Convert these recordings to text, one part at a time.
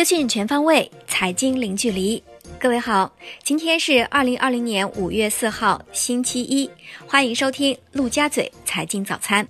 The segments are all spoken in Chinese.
资讯全方位，财经零距离。各位好，今天是二零二零年五月四号，星期一，欢迎收听陆家嘴财经早餐。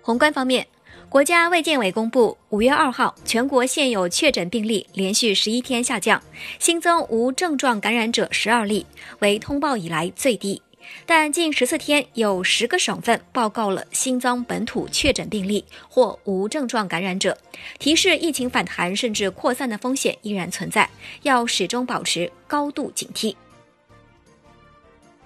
宏观方面，国家卫健委公布，五月二号，全国现有确诊病例连续十一天下降，新增无症状感染者十二例，为通报以来最低。但近十四天有十个省份报告了新增本土确诊病例或无症状感染者，提示疫情反弹甚至扩散的风险依然存在，要始终保持高度警惕。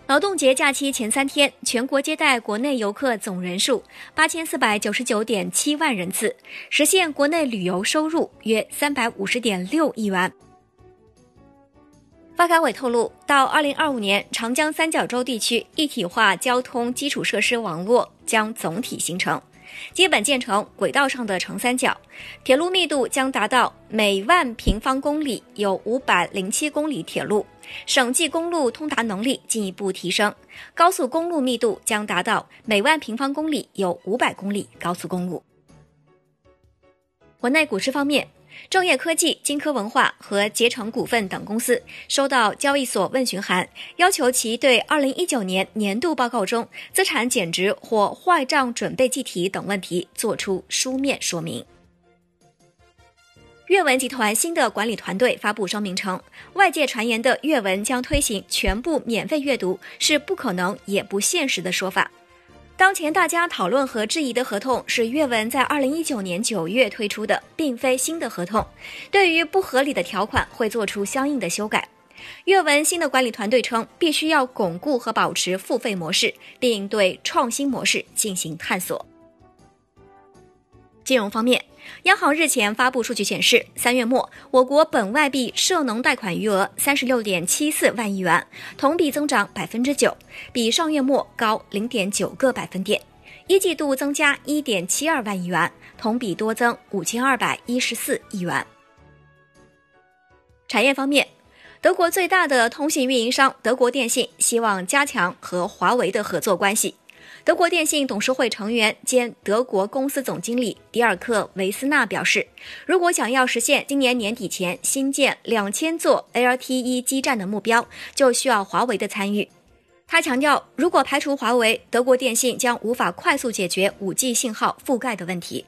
劳动节假期前三天，全国接待国内游客总人数八千四百九十九点七万人次，实现国内旅游收入约三百五十点六亿元。发改委透露，到二零二五年，长江三角洲地区一体化交通基础设施网络将总体形成，基本建成轨道上的长三角，铁路密度将达到每万平方公里有五百零七公里铁路，省际公路通达能力进一步提升，高速公路密度将达到每万平方公里有五百公里高速公路。国内股市方面。正业科技、金科文化和捷成股份等公司收到交易所问询函，要求其对2019年年度报告中资产减值或坏账准备计提等问题作出书面说明。阅文集团新的管理团队发布声明称，外界传言的阅文将推行全部免费阅读是不可能也不现实的说法。当前大家讨论和质疑的合同是阅文在二零一九年九月推出的，并非新的合同。对于不合理的条款，会做出相应的修改。阅文新的管理团队称，必须要巩固和保持付费模式，并对创新模式进行探索。金融方面，央行日前发布数据显示，三月末我国本外币涉农贷款余额三十六点七四万亿元，同比增长百分之九，比上月末高零点九个百分点。一季度增加一点七二万亿元，同比多增五千二百一十四亿元。产业方面，德国最大的通信运营商德国电信希望加强和华为的合作关系。德国电信董事会成员兼德国公司总经理迪尔克·维斯纳表示，如果想要实现今年年底前新建两千座 LTE 基站的目标，就需要华为的参与。他强调，如果排除华为，德国电信将无法快速解决 5G 信号覆盖的问题。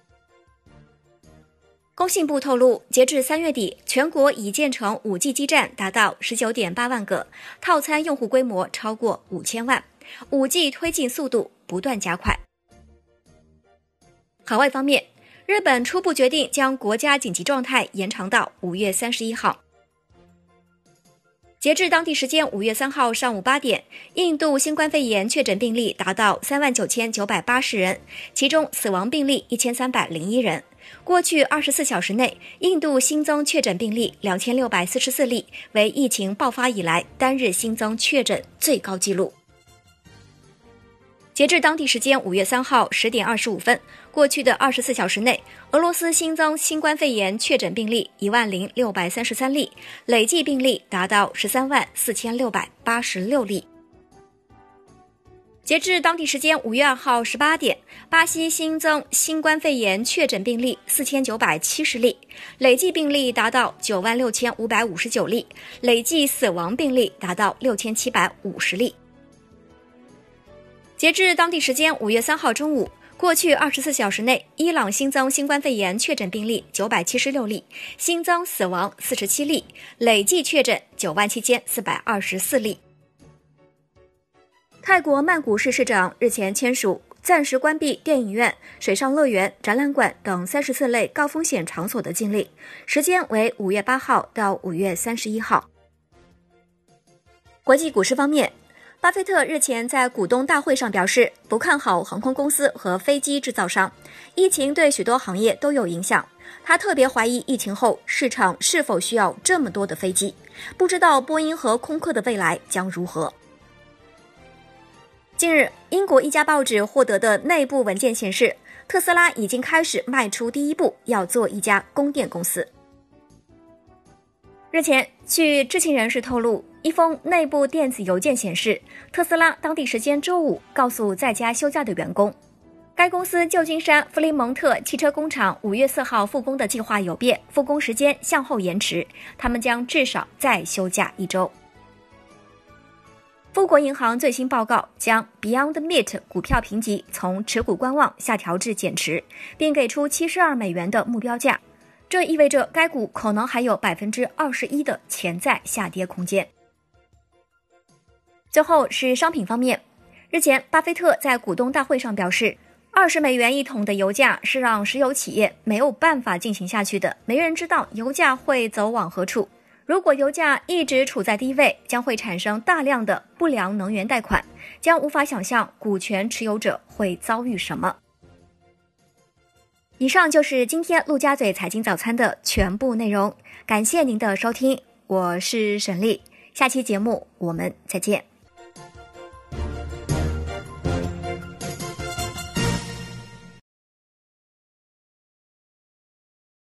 工信部透露，截至三月底，全国已建成 5G 基站达到19.8万个，套餐用户规模超过五千五。G 推进速度不断加快。海外方面，日本初步决定将国家紧急状态延长到五月三十一号。截至当地时间五月三号上午八点，印度新冠肺炎确诊病例达到三万九千九百八十人，其中死亡病例一千三百零一人。过去二十四小时内，印度新增确诊病例两千六百四十四例，为疫情爆发以来单日新增确诊最高纪录。截至当地时间五月三号十点二十五分，过去的二十四小时内，俄罗斯新增新冠肺炎确诊病例一万零六百三十三例，累计病例达到十三万四千六百八十六例。截至当地时间五月二号十八点，巴西新增新冠肺炎确诊病例四千九百七十例，累计病例达到九万六千五百五十九例，累计死亡病例达到六千七百五十例。截至当地时间五月三号中午，过去二十四小时内，伊朗新增新冠肺炎确诊病例九百七十六例，新增死亡四十七例，累计确诊九万七千四百二十四例。泰国曼谷市市长日前签署暂时关闭电影院、水上乐园、展览馆等三十四类高风险场所的禁令，时间为五月八号到五月三十一号。国际股市方面。巴菲特日前在股东大会上表示，不看好航空公司和飞机制造商。疫情对许多行业都有影响。他特别怀疑疫情后市场是否需要这么多的飞机，不知道波音和空客的未来将如何。近日，英国一家报纸获得的内部文件显示，特斯拉已经开始迈出第一步，要做一家供电公司。日前，据知情人士透露。一封内部电子邮件显示，特斯拉当地时间周五告诉在家休假的员工，该公司旧金山弗林蒙特汽车工厂五月四号复工的计划有变，复工时间向后延迟，他们将至少再休假一周。富国银行最新报告将 Beyond Meat 股票评级从持股观望下调至减持，并给出七十二美元的目标价，这意味着该股可能还有百分之二十一的潜在下跌空间。最后是商品方面，日前，巴菲特在股东大会上表示，二十美元一桶的油价是让石油企业没有办法进行下去的。没人知道油价会走往何处。如果油价一直处在低位，将会产生大量的不良能源贷款，将无法想象股权持有者会遭遇什么。以上就是今天陆家嘴财经早餐的全部内容，感谢您的收听，我是沈丽，下期节目我们再见。